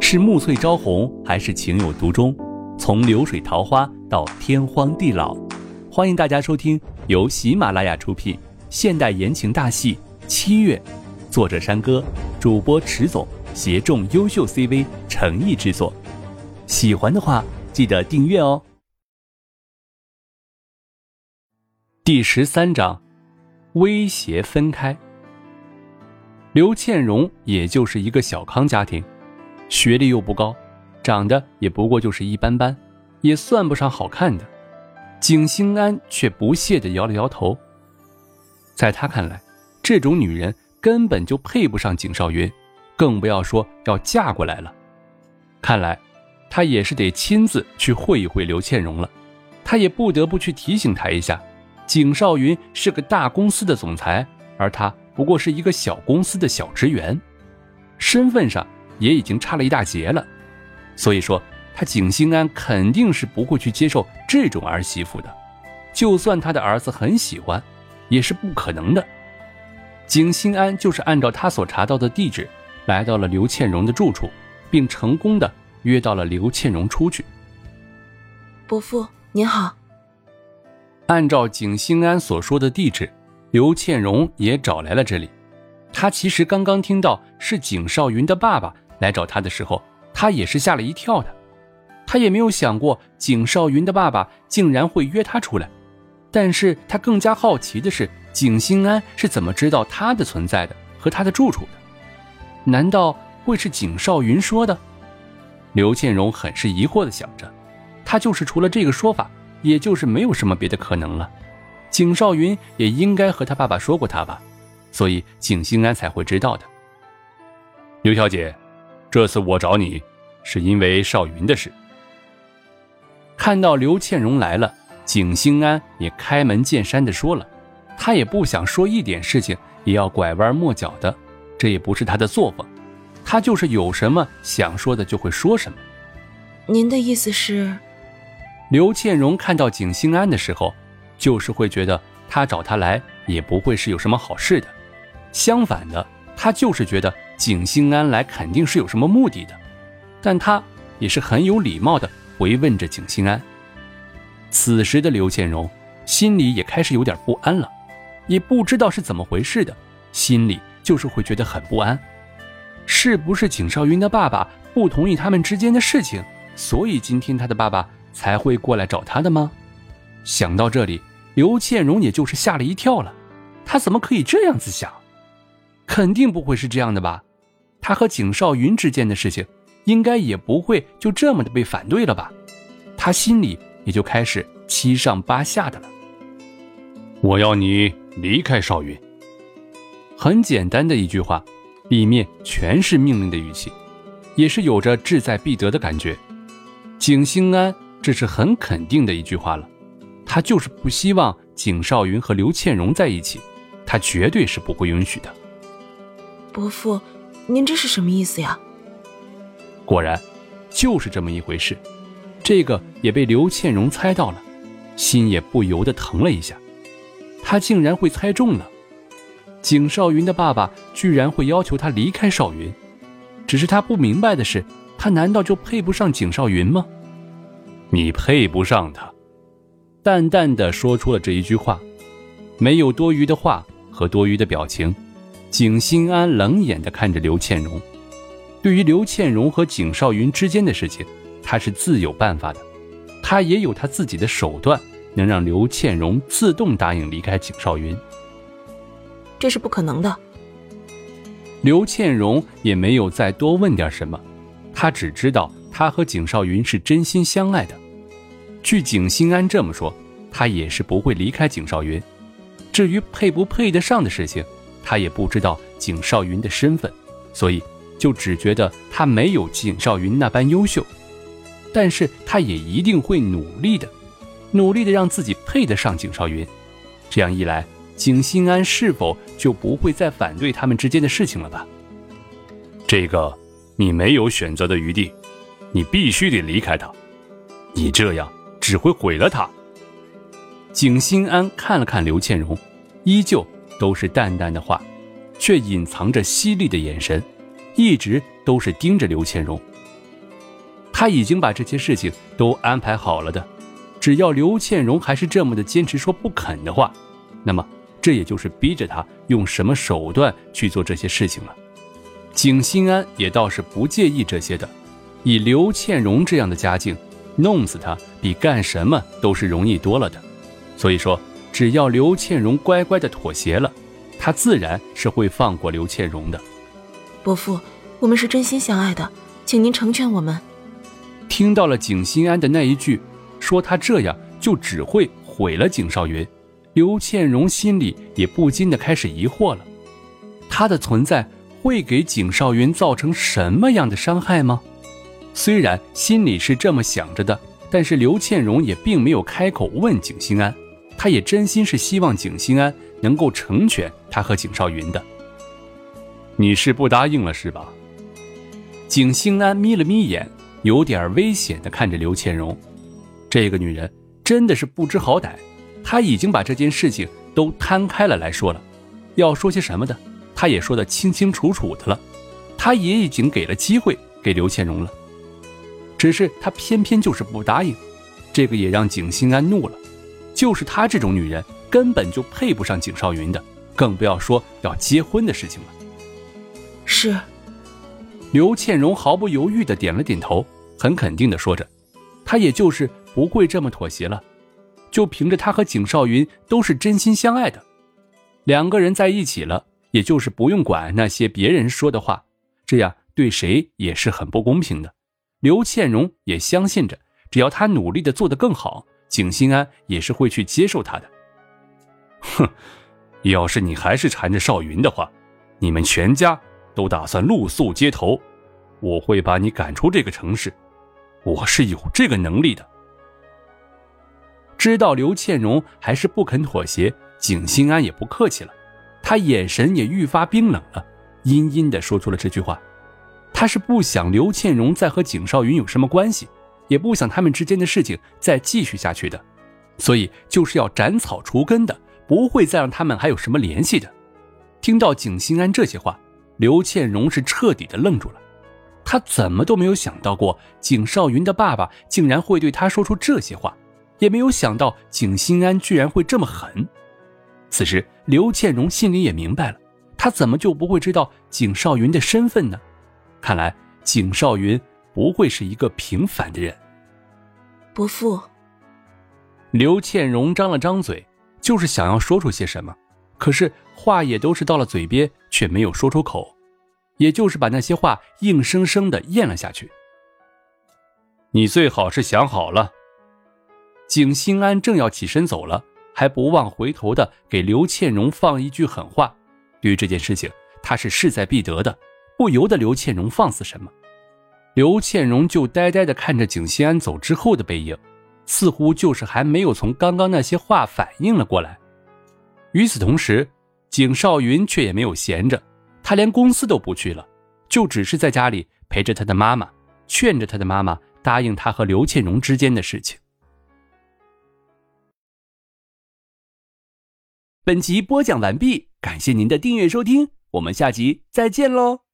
是暮翠朝红，还是情有独钟？从流水桃花到天荒地老，欢迎大家收听由喜马拉雅出品现代言情大戏《七月》，作者山歌，主播迟总，协众优秀 CV 诚意制作。喜欢的话，记得订阅哦。第十三章，威胁分开。刘倩荣也就是一个小康家庭，学历又不高，长得也不过就是一般般，也算不上好看的。景心安却不屑地摇了摇头，在他看来，这种女人根本就配不上景少云，更不要说要嫁过来了。看来，他也是得亲自去会一会刘倩蓉了。他也不得不去提醒她一下，景少云是个大公司的总裁，而他。不过是一个小公司的小职员，身份上也已经差了一大截了。所以说，他景心安肯定是不会去接受这种儿媳妇的。就算他的儿子很喜欢，也是不可能的。景心安就是按照他所查到的地址，来到了刘倩荣的住处，并成功的约到了刘倩荣出去。伯父您好。按照景心安所说的地址。刘倩荣也找来了这里。她其实刚刚听到是景少云的爸爸来找他的时候，他也是吓了一跳的。他也没有想过景少云的爸爸竟然会约他出来。但是他更加好奇的是，景心安是怎么知道他的存在的和他的住处的？难道会是景少云说的？刘倩荣很是疑惑的想着。他就是除了这个说法，也就是没有什么别的可能了。景少云也应该和他爸爸说过他吧，所以景心安才会知道的。刘小姐，这次我找你，是因为少云的事。看到刘倩荣来了，景兴安也开门见山的说了，他也不想说一点事情也要拐弯抹角的，这也不是他的作风，他就是有什么想说的就会说什么。您的意思是？刘倩荣看到景兴安的时候。就是会觉得他找他来也不会是有什么好事的，相反的，他就是觉得景心安来肯定是有什么目的的，但他也是很有礼貌的回问着景心安。此时的刘倩荣心里也开始有点不安了，也不知道是怎么回事的，心里就是会觉得很不安，是不是景少云的爸爸不同意他们之间的事情，所以今天他的爸爸才会过来找他的吗？想到这里。刘倩荣也就是吓了一跳了，她怎么可以这样子想？肯定不会是这样的吧？她和景少云之间的事情，应该也不会就这么的被反对了吧？他心里也就开始七上八下的了。我要你离开少云。很简单的一句话，里面全是命令的语气，也是有着志在必得的感觉。景兴安，这是很肯定的一句话了。他就是不希望景少云和刘倩蓉在一起，他绝对是不会允许的。伯父，您这是什么意思呀？果然，就是这么一回事。这个也被刘倩蓉猜到了，心也不由得疼了一下。他竟然会猜中了，景少云的爸爸居然会要求他离开少云。只是他不明白的是，他难道就配不上景少云吗？你配不上他。淡淡的说出了这一句话，没有多余的话和多余的表情。景心安冷眼的看着刘倩蓉，对于刘倩蓉和景少云之间的事情，他是自有办法的，他也有他自己的手段，能让刘倩蓉自动答应离开景少云。这是不可能的。刘倩蓉也没有再多问点什么，她只知道他和景少云是真心相爱的。据景心安这么说，他也是不会离开景少云。至于配不配得上的事情，他也不知道景少云的身份，所以就只觉得他没有景少云那般优秀。但是他也一定会努力的，努力的让自己配得上景少云。这样一来，景心安是否就不会再反对他们之间的事情了吧？这个你没有选择的余地，你必须得离开他。你这样。只会毁了他。景心安看了看刘倩蓉，依旧都是淡淡的话，却隐藏着犀利的眼神，一直都是盯着刘倩蓉，他已经把这些事情都安排好了的。只要刘倩荣还是这么的坚持说不肯的话，那么这也就是逼着他用什么手段去做这些事情了。景心安也倒是不介意这些的，以刘倩荣这样的家境，弄死他比干什么都是容易多了的。所以说，只要刘倩荣乖乖的妥协了，他自然是会放过刘倩荣的。伯父，我们是真心相爱的，请您成全我们。听到了景心安的那一句。说他这样就只会毁了景少云，刘倩荣心里也不禁的开始疑惑了。他的存在会给景少云造成什么样的伤害吗？虽然心里是这么想着的，但是刘倩荣也并没有开口问景心安，他也真心是希望景心安能够成全他和景少云的。你是不答应了是吧？景心安眯了眯眼，有点危险的看着刘倩荣。这个女人真的是不知好歹，她已经把这件事情都摊开了来说了，要说些什么的，她也说得清清楚楚的了，她也已经给了机会给刘倩荣了，只是她偏偏就是不答应，这个也让景心安怒了，就是她这种女人根本就配不上景少云的，更不要说要结婚的事情了。是，刘倩荣毫不犹豫的点了点头，很肯定的说着，她也就是。不会这么妥协了，就凭着她和景少云都是真心相爱的，两个人在一起了，也就是不用管那些别人说的话，这样对谁也是很不公平的。刘倩荣也相信着，只要她努力的做得更好，景心安也是会去接受他的。哼，要是你还是缠着少云的话，你们全家都打算露宿街头，我会把你赶出这个城市，我是有这个能力的。知道刘倩荣还是不肯妥协，景心安也不客气了，他眼神也愈发冰冷了，阴阴的说出了这句话。他是不想刘倩荣再和景少云有什么关系，也不想他们之间的事情再继续下去的，所以就是要斩草除根的，不会再让他们还有什么联系的。听到景心安这些话，刘倩荣是彻底的愣住了，他怎么都没有想到过景少云的爸爸竟然会对他说出这些话。也没有想到景心安居然会这么狠。此时，刘倩荣心里也明白了，他怎么就不会知道景少云的身份呢？看来景少云不会是一个平凡的人。伯父，刘倩荣张了张嘴，就是想要说出些什么，可是话也都是到了嘴边，却没有说出口，也就是把那些话硬生生的咽了下去。你最好是想好了。景心安正要起身走了，还不忘回头的给刘倩荣放一句狠话。对于这件事情，他是势在必得的，不由得刘倩荣放肆什么。刘倩荣就呆呆的看着景心安走之后的背影，似乎就是还没有从刚刚那些话反应了过来。与此同时，景少云却也没有闲着，他连公司都不去了，就只是在家里陪着他的妈妈，劝着他的妈妈答应他和刘倩荣之间的事情。本集播讲完毕，感谢您的订阅收听，我们下集再见喽。